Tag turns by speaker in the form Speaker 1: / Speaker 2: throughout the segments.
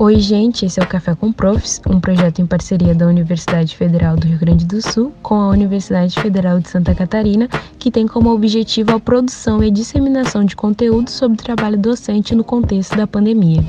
Speaker 1: Oi, gente, esse é o Café com Profs, um projeto em parceria da Universidade Federal do Rio Grande do Sul com a Universidade Federal de Santa Catarina, que tem como objetivo a produção e disseminação de conteúdo sobre o trabalho docente no contexto da pandemia.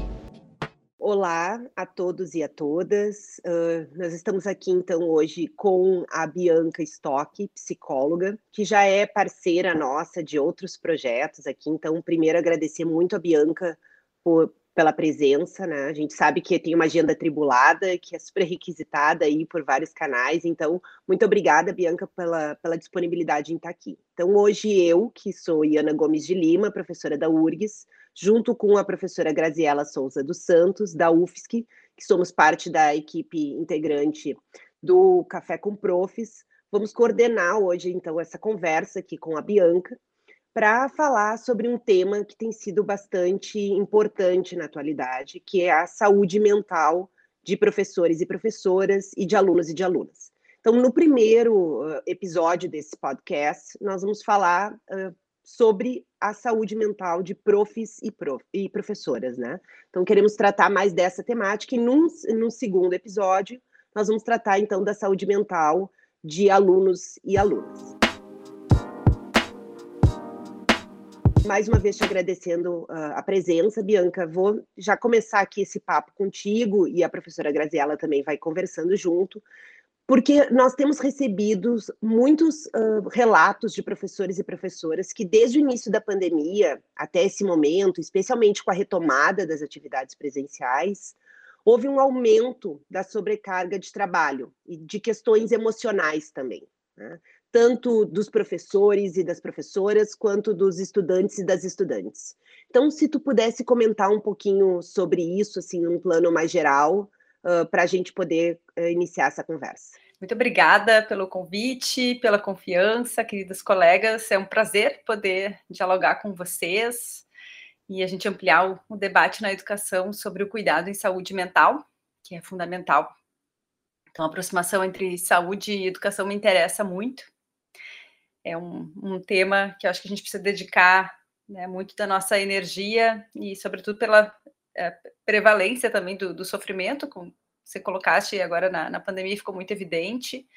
Speaker 2: Olá a todos e a todas. Uh, nós estamos aqui então hoje com a Bianca Stock, psicóloga, que já é parceira nossa de outros projetos aqui. Então, primeiro agradecer muito a Bianca por, pela presença, né? A gente sabe que tem uma agenda tribulada, que é super requisitada aí por vários canais, então, muito obrigada, Bianca, pela, pela disponibilidade em estar aqui. Então, hoje eu, que sou Iana Gomes de Lima, professora da URGS, junto com a professora Graziela Souza dos Santos, da UFSC, que somos parte da equipe integrante do Café com Profs, vamos coordenar hoje, então, essa conversa aqui com a Bianca, para falar sobre um tema que tem sido bastante importante na atualidade, que é a saúde mental de professores e professoras e de alunos e de alunas. Então, no primeiro uh, episódio desse podcast, nós vamos falar uh, sobre a saúde mental de profs e, prof, e, professoras, né? Então, queremos tratar mais dessa temática e num, num segundo episódio, nós vamos tratar, então, da saúde mental de alunos e alunas. Mais uma vez te agradecendo uh, a presença, Bianca. Vou já começar aqui esse papo contigo e a professora Graziela também vai conversando junto, porque nós temos recebido muitos uh, relatos de professores e professoras que, desde o início da pandemia até esse momento, especialmente com a retomada das atividades presenciais, houve um aumento da sobrecarga de trabalho e de questões emocionais também. Né? Tanto dos professores e das professoras, quanto dos estudantes e das estudantes. Então, se tu pudesse comentar um pouquinho sobre isso, assim, num plano mais geral, uh, para a gente poder uh, iniciar essa conversa.
Speaker 3: Muito obrigada pelo convite, pela confiança, queridos colegas. É um prazer poder dialogar com vocês e a gente ampliar o, o debate na educação sobre o cuidado em saúde mental, que é fundamental. Então, a aproximação entre saúde e educação me interessa muito é um, um tema que acho que a gente precisa dedicar né, muito da nossa energia e, sobretudo, pela é, prevalência também do, do, sofrimento, como você colocaste agora na, na pandemia, ficou muito evidente.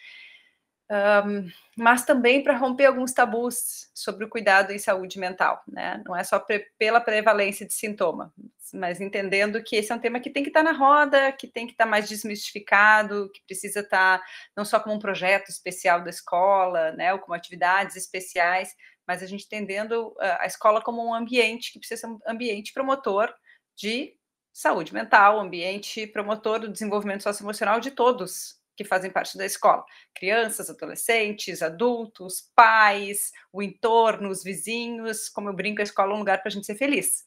Speaker 3: Um, mas também para romper alguns tabus sobre o cuidado em saúde mental, né? Não é só pre pela prevalência de sintoma, mas entendendo que esse é um tema que tem que estar tá na roda, que tem que estar tá mais desmistificado, que precisa estar tá não só como um projeto especial da escola, né, ou como atividades especiais, mas a gente entendendo a escola como um ambiente que precisa ser um ambiente promotor de saúde mental, ambiente promotor do desenvolvimento socioemocional de todos, que fazem parte da escola: crianças, adolescentes, adultos, pais, o entorno, os vizinhos. Como eu brinco, a escola é um lugar para a gente ser feliz.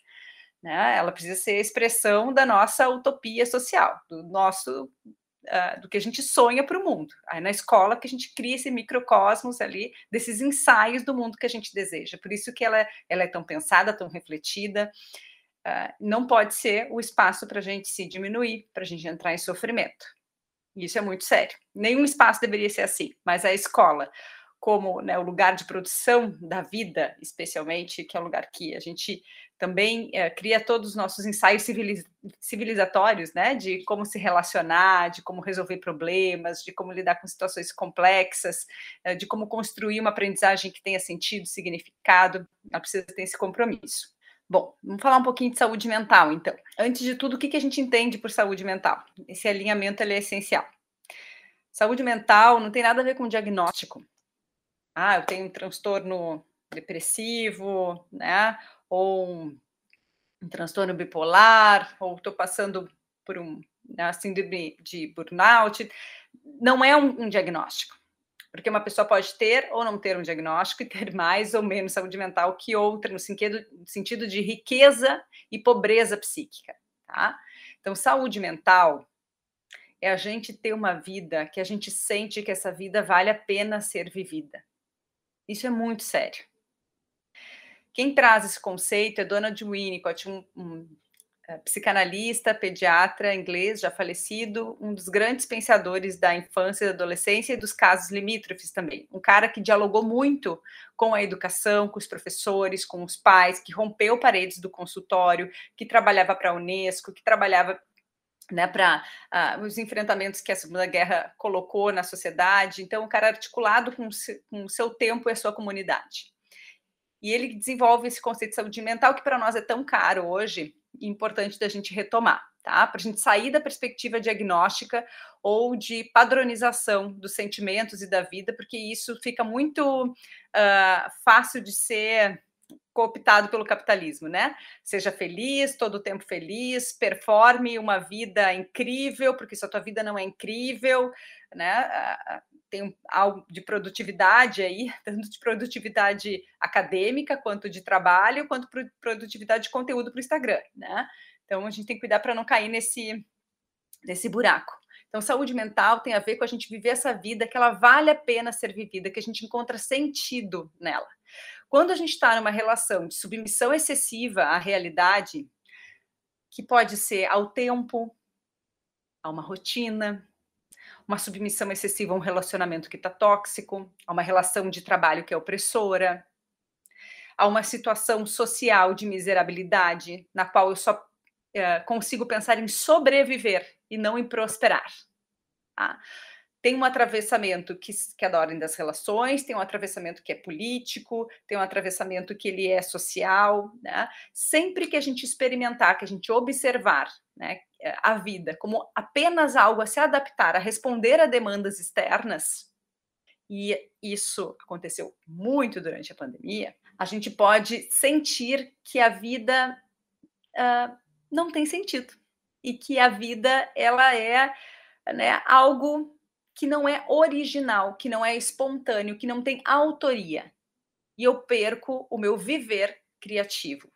Speaker 3: Né? Ela precisa ser a expressão da nossa utopia social, do nosso Uh, do que a gente sonha para o mundo. Aí na escola que a gente cria esse microcosmos ali desses ensaios do mundo que a gente deseja. Por isso que ela, ela é tão pensada, tão refletida. Uh, não pode ser o espaço para a gente se diminuir, para a gente entrar em sofrimento. Isso é muito sério. Nenhum espaço deveria ser assim, mas a escola, como né, o lugar de produção da vida, especialmente, que é um lugar que a gente também é, cria todos os nossos ensaios civiliz civilizatórios, né, de como se relacionar, de como resolver problemas, de como lidar com situações complexas, é, de como construir uma aprendizagem que tenha sentido, significado. Ela precisa ter esse compromisso. Bom, vamos falar um pouquinho de saúde mental, então. Antes de tudo, o que, a gente entende por saúde mental? Esse alinhamento é essencial. Saúde mental não tem nada a ver com diagnóstico. Ah, eu tenho um transtorno depressivo, né? Ou um, um transtorno bipolar, ou estou passando por um né, síndrome de burnout. Não é um, um diagnóstico. Porque uma pessoa pode ter ou não ter um diagnóstico e ter mais ou menos saúde mental que outra, no sentido, sentido de riqueza e pobreza psíquica, tá? Então, saúde mental é a gente ter uma vida que a gente sente que essa vida vale a pena ser vivida. Isso é muito sério. Quem traz esse conceito é Donald Winnicott, um, um psicanalista, pediatra inglês, já falecido, um dos grandes pensadores da infância e da adolescência e dos casos limítrofes também. Um cara que dialogou muito com a educação, com os professores, com os pais, que rompeu paredes do consultório, que trabalhava para a Unesco, que trabalhava né, para uh, os enfrentamentos que a Segunda Guerra colocou na sociedade. Então, o cara articulado com, com o seu tempo e a sua comunidade. E ele desenvolve esse conceito de saúde mental que para nós é tão caro hoje importante da gente retomar, tá? Para a gente sair da perspectiva diagnóstica ou de padronização dos sentimentos e da vida, porque isso fica muito uh, fácil de ser cooptado pelo capitalismo, né? Seja feliz, todo o tempo feliz, performe uma vida incrível, porque se a tua vida não é incrível, né? Tem algo de produtividade aí, tanto de produtividade acadêmica, quanto de trabalho, quanto produtividade de conteúdo para o Instagram, né? Então a gente tem que cuidar para não cair nesse, nesse buraco. Então, saúde mental tem a ver com a gente viver essa vida que ela vale a pena ser vivida, que a gente encontra sentido nela. Quando a gente está numa relação de submissão excessiva à realidade, que pode ser ao tempo, a uma rotina, uma submissão excessiva a um relacionamento que está tóxico, a uma relação de trabalho que é opressora, a uma situação social de miserabilidade, na qual eu só é, consigo pensar em sobreviver e não em prosperar. Tá? Tem um atravessamento que, que é da ordem das relações, tem um atravessamento que é político, tem um atravessamento que ele é social, né? Sempre que a gente experimentar, que a gente observar né, a vida como apenas algo a se adaptar, a responder a demandas externas, e isso aconteceu muito durante a pandemia, a gente pode sentir que a vida uh, não tem sentido e que a vida ela é né, algo que não é original, que não é espontâneo, que não tem autoria. E eu perco o meu viver criativo,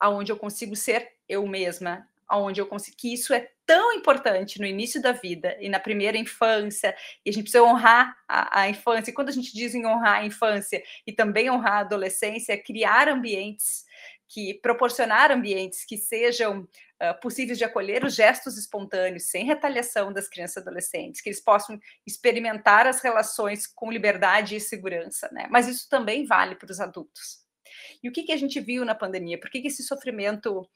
Speaker 3: aonde eu consigo ser eu mesma, aonde eu consigo que isso é tão importante no início da vida e na primeira infância, e a gente precisa honrar a, a infância. E quando a gente diz em honrar a infância e também honrar a adolescência, é criar ambientes que proporcionar ambientes que sejam uh, possíveis de acolher os gestos espontâneos, sem retaliação das crianças e adolescentes, que eles possam experimentar as relações com liberdade e segurança, né? Mas isso também vale para os adultos. E o que, que a gente viu na pandemia? Por que, que esse sofrimento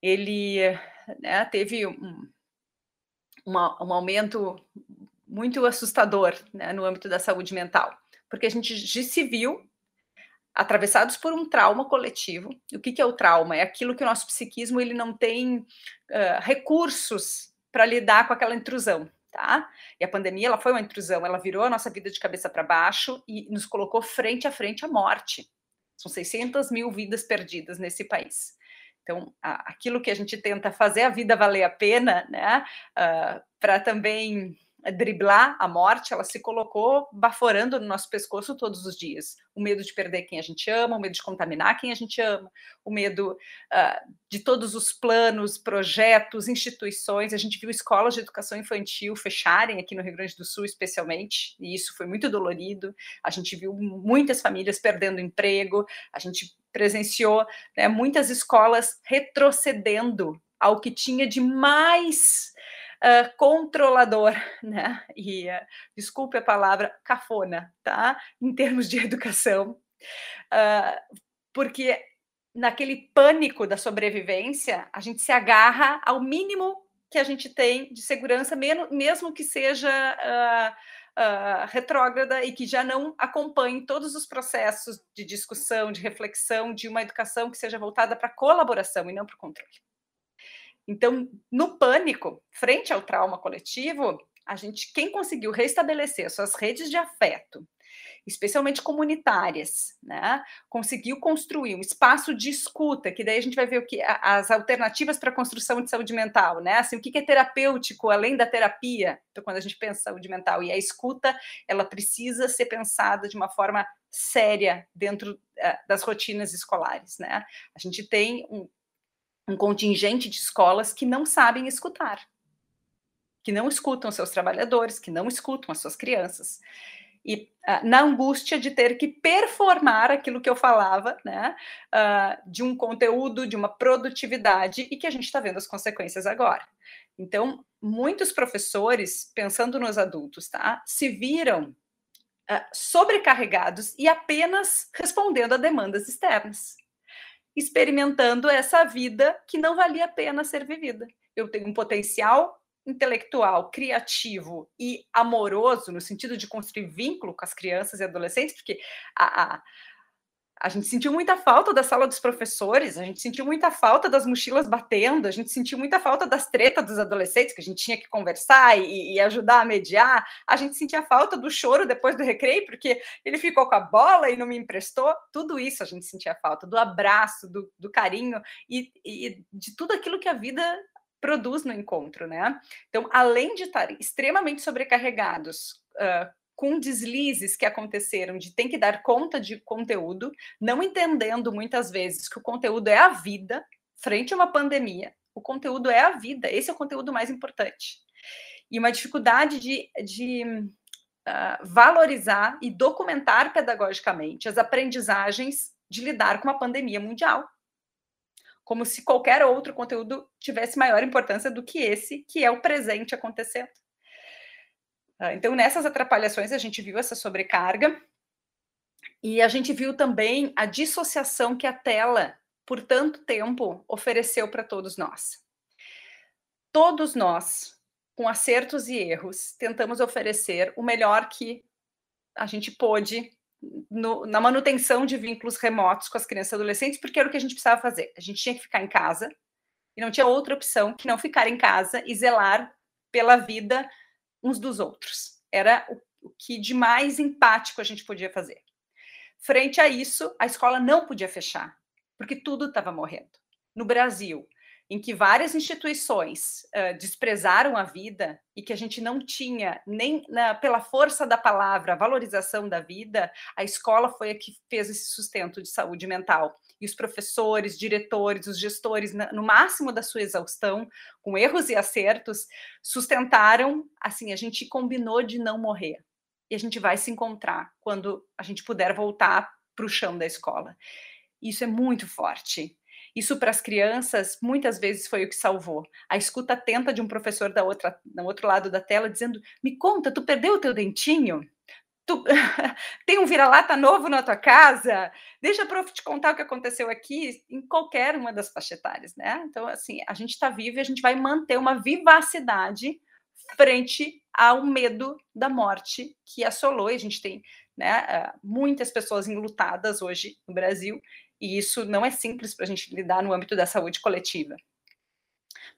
Speaker 3: ele né, teve um, um aumento muito assustador né, no âmbito da saúde mental? Porque a gente se viu atravessados por um trauma coletivo. O que, que é o trauma? É aquilo que o nosso psiquismo ele não tem uh, recursos para lidar com aquela intrusão, tá? E a pandemia ela foi uma intrusão, ela virou a nossa vida de cabeça para baixo e nos colocou frente a frente à morte. São 600 mil vidas perdidas nesse país. Então, aquilo que a gente tenta fazer a vida valer a pena, né? Uh, para também driblar a morte, ela se colocou baforando no nosso pescoço todos os dias. O medo de perder quem a gente ama, o medo de contaminar quem a gente ama, o medo uh, de todos os planos, projetos, instituições. A gente viu escolas de educação infantil fecharem aqui no Rio Grande do Sul, especialmente, e isso foi muito dolorido. A gente viu muitas famílias perdendo emprego, a gente presenciou né, muitas escolas retrocedendo ao que tinha de mais uh, controlador, né? E uh, desculpe a palavra cafona, tá? Em termos de educação, uh, porque naquele pânico da sobrevivência, a gente se agarra ao mínimo que a gente tem de segurança, mesmo que seja uh, retrógrada e que já não acompanhe todos os processos de discussão, de reflexão, de uma educação que seja voltada para colaboração e não para o controle. Então, no pânico, frente ao trauma coletivo, a gente, quem conseguiu restabelecer suas redes de afeto, especialmente comunitárias, né? Conseguiu construir um espaço de escuta, que daí a gente vai ver o que as alternativas para a construção de saúde mental, né? Assim, o que é terapêutico além da terapia? Então, quando a gente pensa saúde mental e a escuta, ela precisa ser pensada de uma forma séria dentro uh, das rotinas escolares, né? A gente tem um, um contingente de escolas que não sabem escutar, que não escutam seus trabalhadores, que não escutam as suas crianças. E uh, na angústia de ter que performar aquilo que eu falava, né, uh, de um conteúdo, de uma produtividade, e que a gente está vendo as consequências agora. Então, muitos professores, pensando nos adultos, tá, se viram uh, sobrecarregados e apenas respondendo a demandas externas experimentando essa vida que não valia a pena ser vivida. eu tenho um potencial intelectual, criativo e amoroso, no sentido de construir vínculo com as crianças e adolescentes, porque a, a, a gente sentiu muita falta da sala dos professores, a gente sentiu muita falta das mochilas batendo, a gente sentiu muita falta das tretas dos adolescentes, que a gente tinha que conversar e, e ajudar a mediar, a gente sentia falta do choro depois do recreio, porque ele ficou com a bola e não me emprestou, tudo isso a gente sentia falta, do abraço, do, do carinho e, e de tudo aquilo que a vida produz no encontro, né? Então, além de estar extremamente sobrecarregados uh, com deslizes que aconteceram de ter que dar conta de conteúdo, não entendendo muitas vezes que o conteúdo é a vida, frente a uma pandemia, o conteúdo é a vida, esse é o conteúdo mais importante. E uma dificuldade de, de uh, valorizar e documentar pedagogicamente as aprendizagens de lidar com uma pandemia mundial como se qualquer outro conteúdo tivesse maior importância do que esse, que é o presente acontecendo. Ah, então, nessas atrapalhações, a gente viu essa sobrecarga e a gente viu também a dissociação que a tela, por tanto tempo, ofereceu para todos nós. Todos nós, com acertos e erros, tentamos oferecer o melhor que a gente pôde no, na manutenção de vínculos remotos com as crianças e adolescentes, porque era o que a gente precisava fazer. A gente tinha que ficar em casa e não tinha outra opção que não ficar em casa e zelar pela vida uns dos outros. Era o, o que de mais empático a gente podia fazer. Frente a isso, a escola não podia fechar, porque tudo estava morrendo. No Brasil, em que várias instituições uh, desprezaram a vida e que a gente não tinha nem na, pela força da palavra valorização da vida, a escola foi a que fez esse sustento de saúde mental. E os professores, diretores, os gestores, no máximo da sua exaustão, com erros e acertos, sustentaram. Assim, a gente combinou de não morrer. E a gente vai se encontrar quando a gente puder voltar para o chão da escola. Isso é muito forte. Isso para as crianças muitas vezes foi o que salvou. A escuta atenta de um professor da outra, do outro lado da tela dizendo: "Me conta, tu perdeu o teu dentinho? Tu tem um vira-lata novo na tua casa? Deixa a prof te contar o que aconteceu aqui em qualquer uma das faixas etárias, né? Então, assim, a gente está vivo e a gente vai manter uma vivacidade frente ao medo da morte que assolou. E a gente tem né, eh, muitas pessoas enlutadas hoje no Brasil e isso não é simples para a gente lidar no âmbito da saúde coletiva.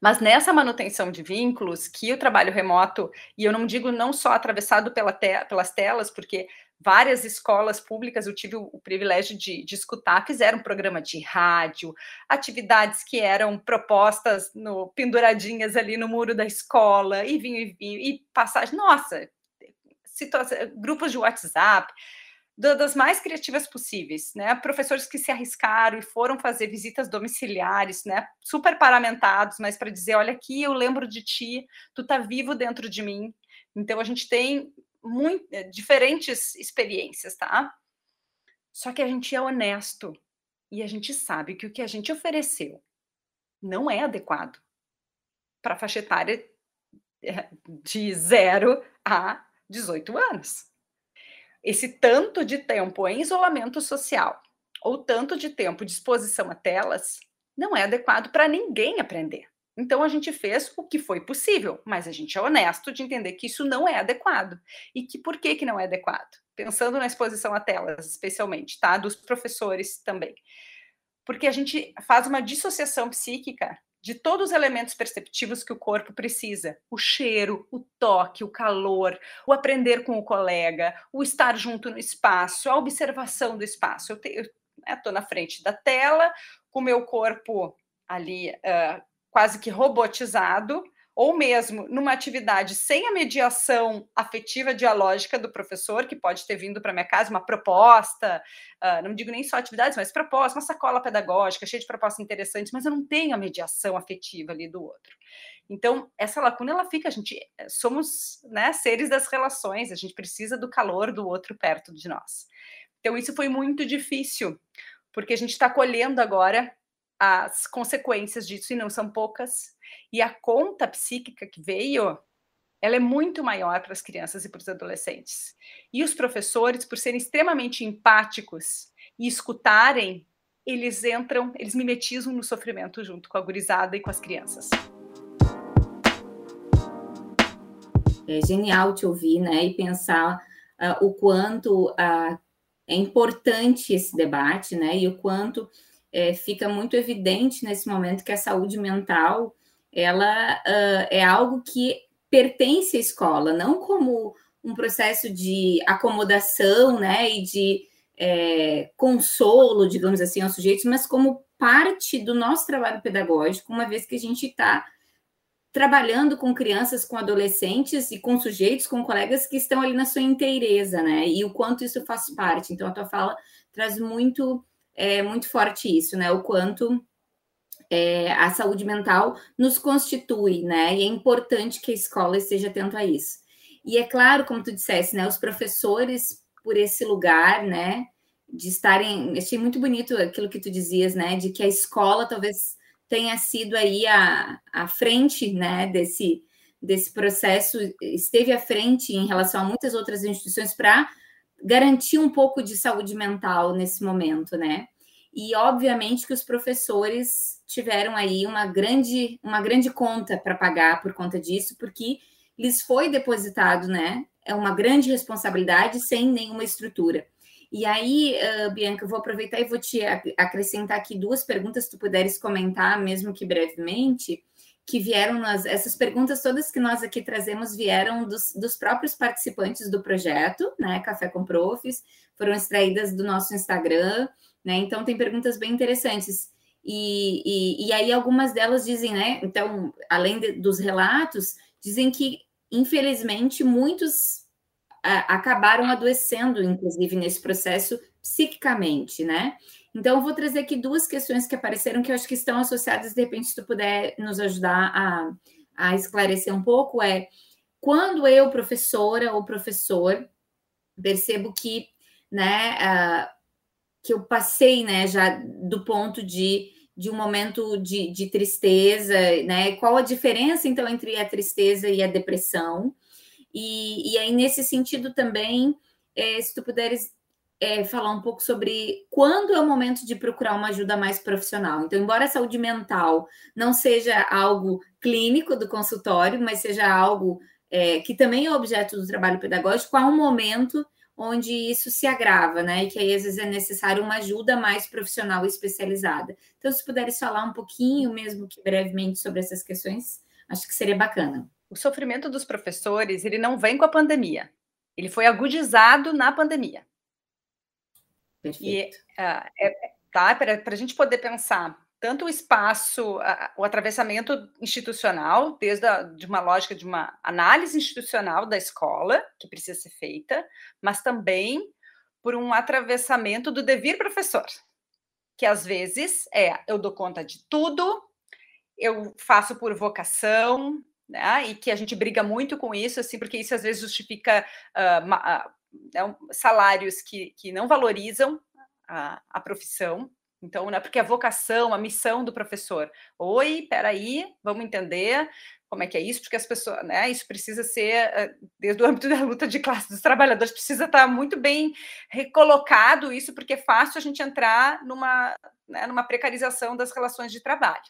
Speaker 3: Mas nessa manutenção de vínculos, que o trabalho remoto, e eu não digo não só atravessado pela te pelas telas, porque várias escolas públicas eu tive o, o privilégio de, de, escutar, fizeram programa de rádio, atividades que eram propostas no, penduradinhas ali no muro da escola, e vinho e vinho, e passagem, nossa, grupos de WhatsApp, das mais criativas possíveis, né? Professores que se arriscaram e foram fazer visitas domiciliares, né? Super paramentados, mas para dizer, olha aqui, eu lembro de ti, tu tá vivo dentro de mim. Então a gente tem muito, eh, diferentes experiências, tá? Só que a gente é honesto e a gente sabe que o que a gente ofereceu não é adequado para a faixa etária eh, de 0 a 18 anos esse tanto de tempo em isolamento social ou tanto de tempo de exposição a telas não é adequado para ninguém aprender. Então a gente fez o que foi possível, mas a gente é honesto de entender que isso não é adequado. E que por que, que não é adequado? Pensando na exposição a telas, especialmente, tá? Dos professores também. Porque a gente faz uma dissociação psíquica de todos os elementos perceptivos que o corpo precisa: o cheiro, o toque, o calor, o aprender com o colega, o estar junto no espaço, a observação do espaço. Eu estou né, na frente da tela, com o meu corpo ali uh, quase que robotizado, ou mesmo numa atividade sem a mediação afetiva dialógica do professor, que pode ter vindo para minha casa uma proposta, uh, não digo nem só atividades, mas proposta, uma sacola pedagógica cheia de propostas interessantes, mas eu não tenho a mediação afetiva ali do outro. Então, essa lacuna ela fica, a gente eh, somos né, seres das relações, a gente precisa do calor do outro perto de nós. Então, isso foi muito difícil, porque a gente está colhendo agora as consequências disso, e não são poucas, e a conta psíquica que veio, ela é muito maior para as crianças e para os adolescentes. E os professores, por serem extremamente empáticos e escutarem, eles entram, eles mimetizam no sofrimento junto com a gurizada e com as crianças.
Speaker 4: é genial te ouvir, né? E pensar uh, o quanto uh, é importante esse debate, né? E o quanto é, fica muito evidente nesse momento que a saúde mental ela uh, é algo que pertence à escola, não como um processo de acomodação, né? E de é, consolo, digamos assim, aos sujeitos, mas como parte do nosso trabalho pedagógico, uma vez que a gente está trabalhando com crianças, com adolescentes e com sujeitos, com colegas que estão ali na sua inteireza, né? E o quanto isso faz parte. Então, a tua fala traz muito, é, muito forte isso, né? O quanto é, a saúde mental nos constitui, né? E é importante que a escola esteja atenta a isso. E é claro, como tu disseste, né? Os professores, por esse lugar, né? De estarem. Achei muito bonito aquilo que tu dizias, né? De que a escola talvez tenha sido aí a, a frente né, desse, desse processo, esteve à frente em relação a muitas outras instituições para garantir um pouco de saúde mental nesse momento, né? E obviamente que os professores tiveram aí uma grande, uma grande conta para pagar por conta disso, porque lhes foi depositado, né? É uma grande responsabilidade sem nenhuma estrutura. E aí, uh, Bianca, eu vou aproveitar e vou te acrescentar aqui duas perguntas, se tu puderes comentar, mesmo que brevemente, que vieram nas. Essas perguntas todas que nós aqui trazemos vieram dos, dos próprios participantes do projeto, né? Café com Profs, foram extraídas do nosso Instagram, né? Então, tem perguntas bem interessantes. E, e, e aí, algumas delas dizem, né? Então, além de, dos relatos, dizem que, infelizmente, muitos acabaram adoecendo, inclusive, nesse processo psiquicamente, né? Então, eu vou trazer aqui duas questões que apareceram que eu acho que estão associadas, de repente, se tu puder nos ajudar a, a esclarecer um pouco, é quando eu, professora ou professor, percebo que, né, uh, que eu passei, né, já do ponto de, de um momento de, de tristeza, né, qual a diferença, então, entre a tristeza e a depressão, e, e aí, nesse sentido também, é, se tu puderes é, falar um pouco sobre quando é o momento de procurar uma ajuda mais profissional. Então, embora a saúde mental não seja algo clínico do consultório, mas seja algo é, que também é objeto do trabalho pedagógico, há um momento onde isso se agrava, né? E que aí às vezes é necessário uma ajuda mais profissional e especializada. Então, se puderes falar um pouquinho, mesmo que brevemente, sobre essas questões, acho que seria bacana
Speaker 3: o sofrimento dos professores ele não vem com a pandemia. Ele foi agudizado na pandemia.
Speaker 4: Perfeito.
Speaker 3: E, uh, é, tá, para a gente poder pensar tanto o espaço, o atravessamento institucional, desde a, de uma lógica de uma análise institucional da escola, que precisa ser feita, mas também por um atravessamento do dever professor, que às vezes é eu dou conta de tudo, eu faço por vocação, né? E que a gente briga muito com isso, assim, porque isso às vezes justifica uh, salários que, que não valorizam a, a profissão. Então, não é porque a vocação, a missão do professor. Oi, peraí, vamos entender como é que é isso, porque as pessoas, né? Isso precisa ser, desde o âmbito da luta de classe dos trabalhadores, precisa estar muito bem recolocado isso, porque é fácil a gente entrar numa, né, numa precarização das relações de trabalho.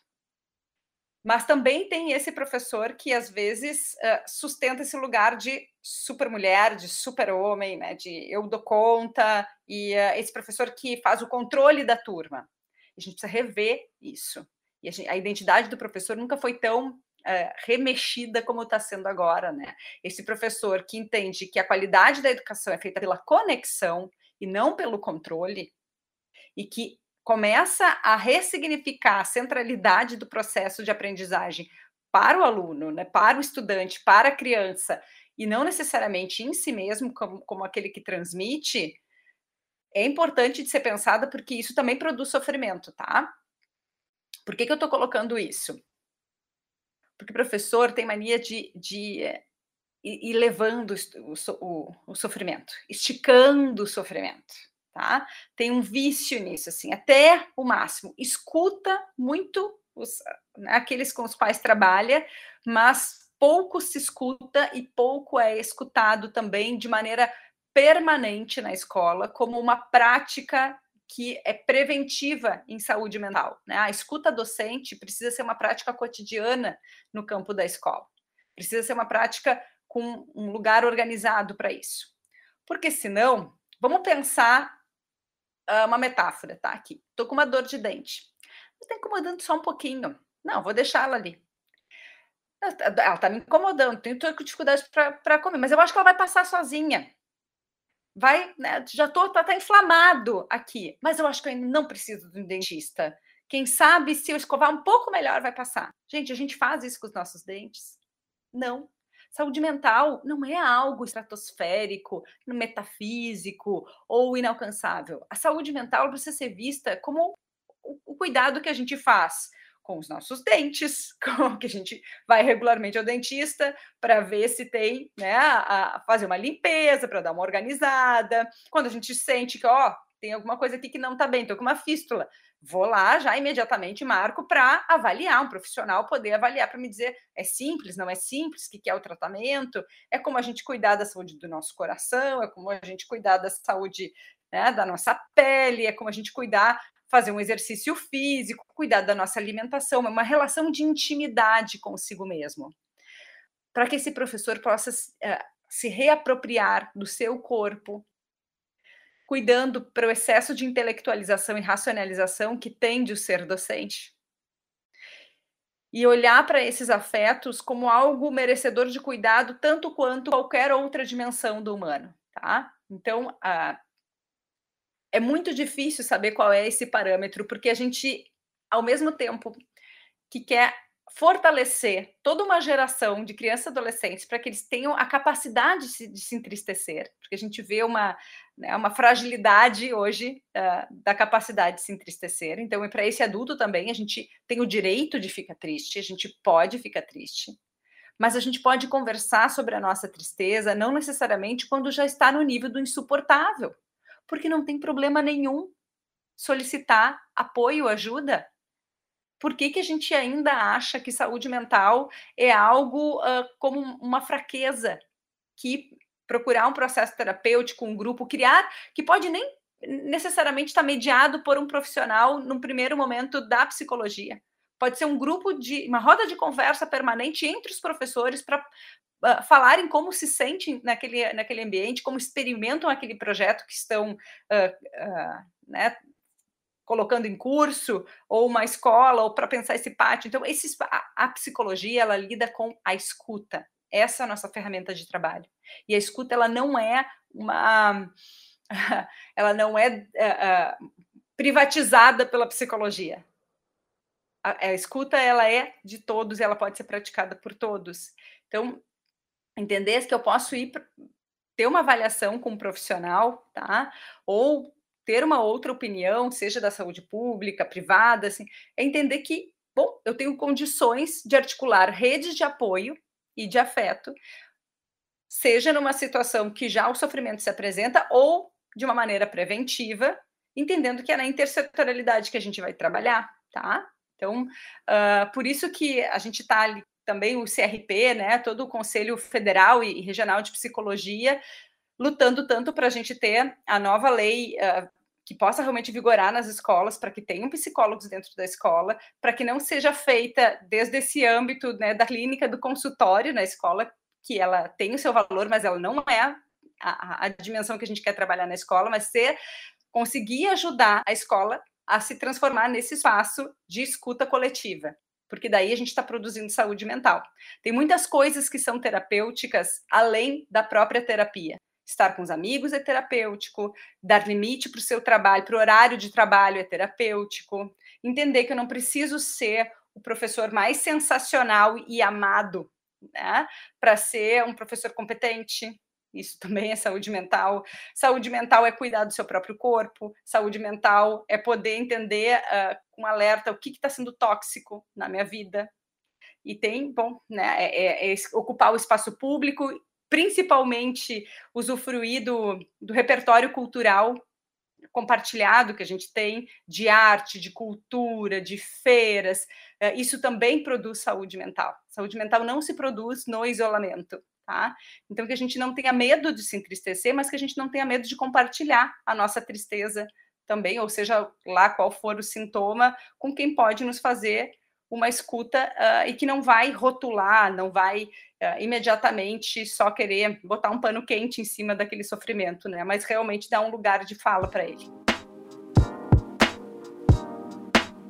Speaker 3: Mas também tem esse professor que às vezes uh, sustenta esse lugar de super mulher, de super homem, né? De eu dou conta e uh, esse professor que faz o controle da turma. A gente precisa rever isso. E a, gente, a identidade do professor nunca foi tão uh, remexida como está sendo agora, né? Esse professor que entende que a qualidade da educação é feita pela conexão e não pelo controle, e que começa a ressignificar a centralidade do processo de aprendizagem para o aluno, né, para o estudante, para a criança, e não necessariamente em si mesmo, como, como aquele que transmite, é importante de ser pensada porque isso também produz sofrimento, tá? Por que, que eu estou colocando isso? Porque o professor tem mania de, de ir levando o, o, o sofrimento, esticando o sofrimento tá? Tem um vício nisso, assim, até o máximo. Escuta muito os, né, aqueles com os quais trabalha, mas pouco se escuta e pouco é escutado também de maneira permanente na escola, como uma prática que é preventiva em saúde mental. Né? A escuta docente precisa ser uma prática cotidiana no campo da escola. Precisa ser uma prática com um lugar organizado para isso. Porque senão, vamos pensar uma metáfora, tá? Aqui. Estou com uma dor de dente. Está incomodando só um pouquinho. Não, vou deixar ela ali. Ela está me incomodando, tenho dificuldade para comer, mas eu acho que ela vai passar sozinha. Vai, né, já estou, tá, tá inflamado aqui, mas eu acho que eu ainda não preciso de um dentista. Quem sabe se eu escovar um pouco melhor vai passar. Gente, a gente faz isso com os nossos dentes? Não. Saúde mental não é algo estratosférico, metafísico ou inalcançável. A saúde mental precisa ser vista como o cuidado que a gente faz com os nossos dentes, com que a gente vai regularmente ao dentista para ver se tem, né, a, fazer uma limpeza, para dar uma organizada. Quando a gente sente que, ó, tem alguma coisa aqui que não está bem, estou com uma fístula, vou lá já imediatamente marco para avaliar, um profissional poder avaliar para me dizer é simples, não é simples, o que, que é o tratamento, é como a gente cuidar da saúde do nosso coração, é como a gente cuidar da saúde né, da nossa pele, é como a gente cuidar fazer um exercício físico, cuidar da nossa alimentação, é uma relação de intimidade consigo mesmo. Para que esse professor possa se reapropriar do seu corpo, cuidando para o excesso de intelectualização e racionalização que tende o ser docente. E olhar para esses afetos como algo merecedor de cuidado, tanto quanto qualquer outra dimensão do humano. Tá? Então, uh, é muito difícil saber qual é esse parâmetro, porque a gente, ao mesmo tempo que quer fortalecer toda uma geração de crianças e adolescentes para que eles tenham a capacidade de se, de se entristecer, porque a gente vê uma, né, uma fragilidade hoje uh, da capacidade de se entristecer. Então, para esse adulto também, a gente tem o direito de ficar triste, a gente pode ficar triste, mas a gente pode conversar sobre a nossa tristeza, não necessariamente quando já está no nível do insuportável porque não tem problema nenhum solicitar apoio, ajuda. Por que, que a gente ainda acha que saúde mental é algo uh, como uma fraqueza? Que procurar um processo terapêutico, um grupo, criar, que pode nem necessariamente estar mediado por um profissional num primeiro momento da psicologia. Pode ser um grupo de uma roda de conversa permanente entre os professores para uh, falarem como se sentem naquele, naquele ambiente, como experimentam aquele projeto que estão uh, uh, né, colocando em curso, ou uma escola, ou para pensar esse pátio. Então, esse, a, a psicologia, ela lida com a escuta. Essa é a nossa ferramenta de trabalho. E a escuta, ela não é uma... ela não é privatizada pela psicologia. A, a, escuta ela é de todos, ela pode ser praticada por todos. Então, entender que eu posso ir ter uma avaliação com um profissional, tá? Ou ter uma outra opinião, seja da saúde pública, privada, assim, é entender que, bom, eu tenho condições de articular redes de apoio e de afeto, seja numa situação que já o sofrimento se apresenta ou de uma maneira preventiva, entendendo que é na intersetorialidade que a gente vai trabalhar, tá? Então, uh, por isso que a gente está ali também o CRP, né, todo o Conselho Federal e Regional de Psicologia, lutando tanto para a gente ter a nova lei uh, que possa realmente vigorar nas escolas, para que tenham psicólogos dentro da escola, para que não seja feita desde esse âmbito né, da clínica, do consultório na escola, que ela tem o seu valor, mas ela não é a, a dimensão que a gente quer trabalhar na escola, mas ser conseguir ajudar a escola a se transformar nesse espaço de escuta coletiva porque daí a gente está produzindo saúde mental. Tem muitas coisas que são terapêuticas além da própria terapia. Estar com os amigos é terapêutico, dar limite para o seu trabalho, para o horário de trabalho é terapêutico, entender que eu não preciso ser o professor mais sensacional e amado né, para ser um professor competente, isso também é saúde mental. Saúde mental é cuidar do seu próprio corpo. Saúde mental é poder entender uh, com alerta o que está sendo tóxico na minha vida. E tem, bom, né, é, é, é ocupar o espaço público, principalmente usufruir do, do repertório cultural compartilhado que a gente tem de arte, de cultura, de feiras. Uh, isso também produz saúde mental. Saúde mental não se produz no isolamento tá? Então que a gente não tenha medo de se entristecer, mas que a gente não tenha medo de compartilhar a nossa tristeza também, ou seja, lá qual for o sintoma, com quem pode nos fazer uma escuta uh, e que não vai rotular, não vai uh, imediatamente só querer botar um pano quente em cima daquele sofrimento, né? Mas realmente dar um lugar de fala para ele.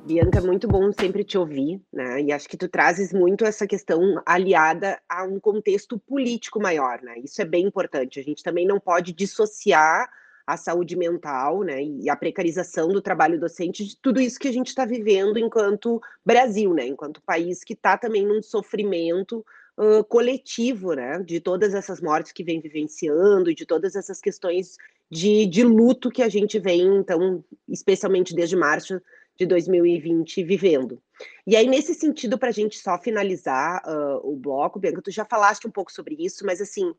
Speaker 2: Bianca, é muito bom sempre te ouvir, né? E acho que tu trazes muito essa questão aliada a um contexto político maior, né? Isso é bem importante. A gente também não pode dissociar a saúde mental, né, e a precarização do trabalho docente, de tudo isso que a gente está vivendo enquanto Brasil, né, enquanto país que está também num sofrimento uh, coletivo, né, de todas essas mortes que vem vivenciando e de todas essas questões de, de luto que a gente vem, então, especialmente desde março de 2020 vivendo. E aí, nesse sentido, para a gente só finalizar uh, o bloco, Bianca, tu já falaste um pouco sobre isso, mas assim,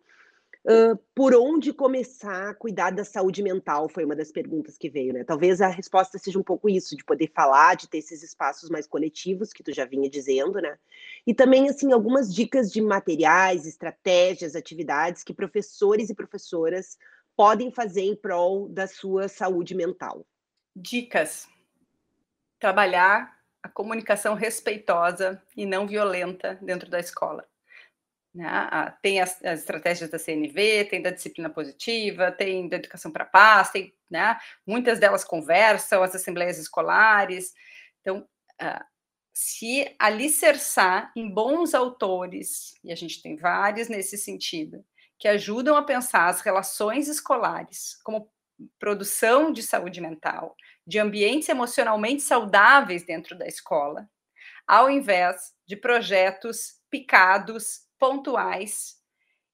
Speaker 2: Por onde começar a cuidar da saúde mental? Foi uma das perguntas que veio, né? Talvez a resposta seja um pouco isso, de poder falar, de ter esses espaços mais coletivos, que tu já vinha dizendo, né? E também, assim, algumas dicas de materiais, estratégias, atividades que professores e professoras podem fazer em prol da sua saúde mental.
Speaker 3: Dicas. Trabalhar a comunicação respeitosa e não violenta dentro da escola né? Tem as, as, estratégias da CNV, tem da disciplina positiva, tem da educação para a paz, tem, né? muitas delas conversam, as assembleias escolares. Então, uh, se alicerçar em bons autores, e a gente tem vários nesse sentido, que ajudam a pensar as relações escolares como produção de saúde mental, de ambientes emocionalmente saudáveis dentro da escola, ao invés de projetos picados pontuais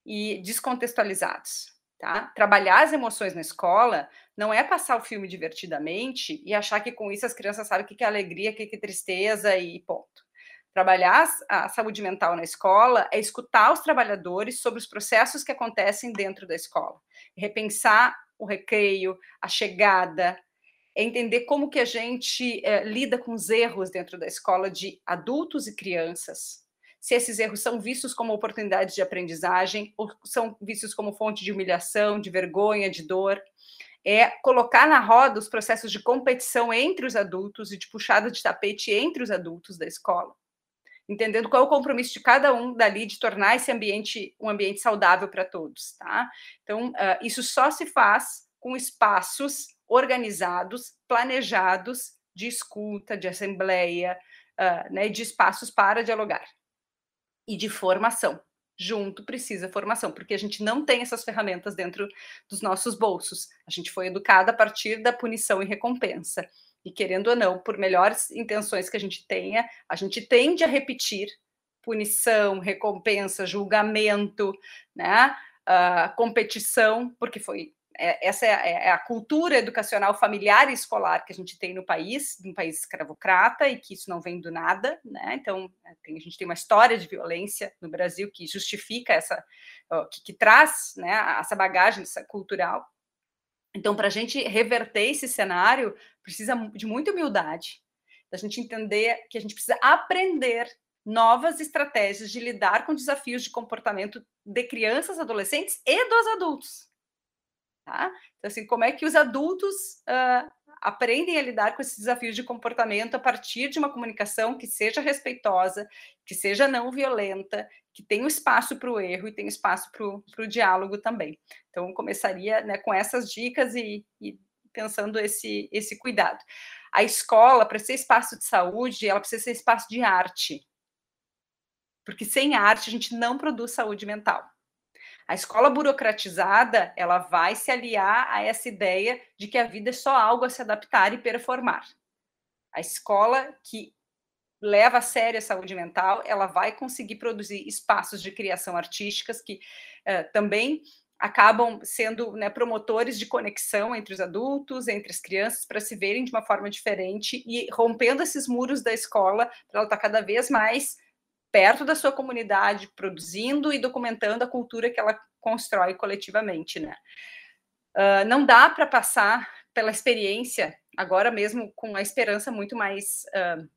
Speaker 3: e descontextualizados. Tá? Trabalhar as emoções na escola não é passar o filme divertidamente e achar que com isso as crianças sabem o que é alegria, o que é tristeza e ponto. Trabalhar a saúde mental na escola é escutar os trabalhadores sobre os processos que acontecem dentro da escola, repensar o recreio, a chegada, é entender como que a gente é, lida com os erros dentro da escola de adultos e crianças, se esses erros são vistos como oportunidades de aprendizagem ou são vistos como fonte de humilhação, de vergonha, de dor. É colocar na roda os processos de competição entre os adultos e de puxada de tapete entre os adultos da escola. Entendendo qual é o compromisso de cada um dali de tornar esse ambiente um ambiente saudável para todos, tá? Então, uh, isso só se faz com espaços organizados, planejados, de escuta, de assembleia, uh, né, de espaços para dialogar e de formação. Junto precisa formação, porque a gente não tem essas ferramentas dentro dos nossos bolsos. A gente foi educada a partir da punição e recompensa. E querendo ou não, por melhores intenções que a gente tenha, a gente tende a repetir punição, recompensa, julgamento, né? Uh, competição, porque foi é, essa é, é, a cultura educacional familiar e escolar que a gente tem no país, um país escravocrata, e que isso não vem do nada, né? Então, é, a gente tem uma história de violência no Brasil que justifica essa, que, que traz né, essa bagagem cultural. Então, para a gente reverter esse cenário, precisa de muita humildade, da gente entender que a gente precisa aprender novas estratégias de lidar com desafios de comportamento de crianças, adolescentes e dos adultos. Tá? Então, assim, como é que os adultos uh, aprendem a lidar com esses desafios de comportamento a partir de uma comunicação que seja respeitosa, que seja não violenta, que tenha espaço para o erro e tenha espaço para o diálogo também. Então, começaria né, com essas dicas e, e pensando esse, esse cuidado. A escola, para ser espaço de saúde, ela precisa ser espaço de arte. Porque sem arte a gente não produz saúde mental. A escola burocratizada, ela vai se aliar a essa ideia de que a vida é só algo a se adaptar e performar. A escola que leva a sério a saúde mental, ela vai conseguir produzir espaços de criação artísticas que uh, também acabam sendo né, promotores de conexão entre os adultos, entre as crianças, para se verem de uma forma diferente e rompendo esses muros da escola para ela estar tá cada vez mais perto da sua comunidade, produzindo e documentando a cultura que ela constrói coletivamente, né? Uh, não dá para passar pela experiência, agora mesmo com a esperança muito mais uh,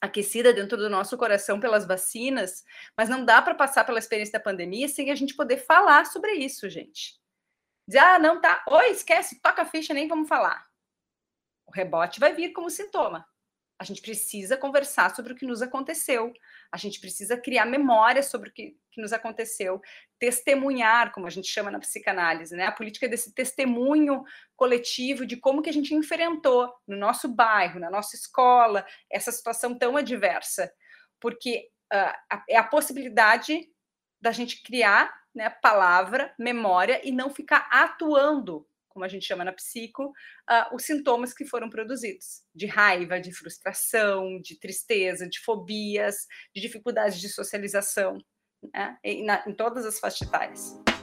Speaker 3: aquecida dentro do nosso coração pelas vacinas, mas não dá para passar pela experiência da pandemia sem a gente poder falar sobre isso, gente. Dizer, ah, não tá, oi, esquece, toca a ficha, nem vamos falar. O rebote vai vir como sintoma. A gente precisa conversar sobre o que nos aconteceu. A gente precisa criar memória sobre o que, que, nos aconteceu. Testemunhar, como a gente chama na psicanálise, né? A política desse testemunho coletivo de como que a gente enfrentou no nosso bairro, na nossa escola, essa situação tão adversa. Porque uh, é a possibilidade da gente criar né, palavra, memória e não ficar atuando como a gente chama na psico, uh, os sintomas que foram produzidos, de raiva, de frustração, de tristeza, de fobias, de dificuldades de socialização, né? em, na, em todas as faixas etárias.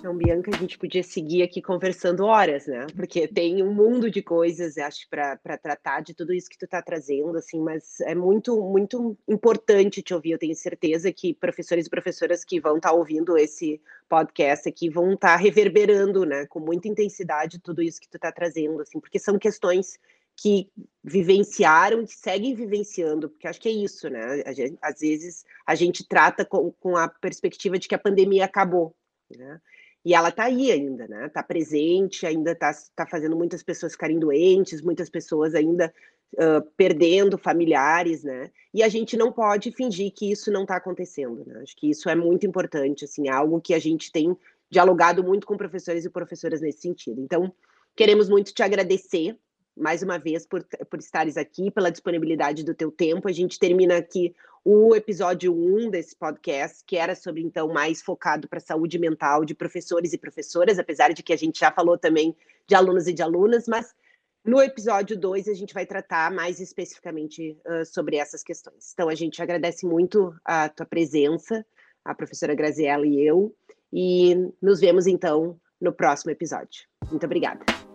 Speaker 2: Então, Bianca, a gente podia seguir aqui conversando horas, né? Porque tem um mundo de coisas, acho, para tratar de tudo isso que tu está trazendo, assim, mas é muito, muito importante te ouvir. Eu tenho certeza que professores e professoras que vão estar tá ouvindo esse podcast aqui vão estar tá reverberando, né, com muita intensidade tudo isso que tu está trazendo, assim, porque são questões que vivenciaram, que seguem vivenciando, porque acho que é isso, né? Gente, às vezes a gente trata com, com a perspectiva de que a pandemia acabou, né? E ela está aí ainda, né? Está presente, ainda está tá fazendo muitas pessoas ficarem doentes, muitas pessoas ainda uh, perdendo familiares, né? E a gente não pode fingir que isso não está acontecendo, né? Acho que isso é muito importante, assim, é algo que a gente tem dialogado muito com professores e professoras nesse sentido. Então, queremos muito te agradecer mais uma vez por, por estares aqui, pela disponibilidade do teu tempo. A gente termina aqui o episódio 1 desse podcast, que era sobre, então, mais focado para a saúde mental de professores e professoras, apesar de que a gente já falou também de alunos e de alunas, mas no episódio 2 a gente vai tratar mais especificamente uh, sobre essas questões. Então, a gente agradece muito a tua presença, a professora Graziella e eu, e nos vemos, então, no próximo episódio. Muito obrigada.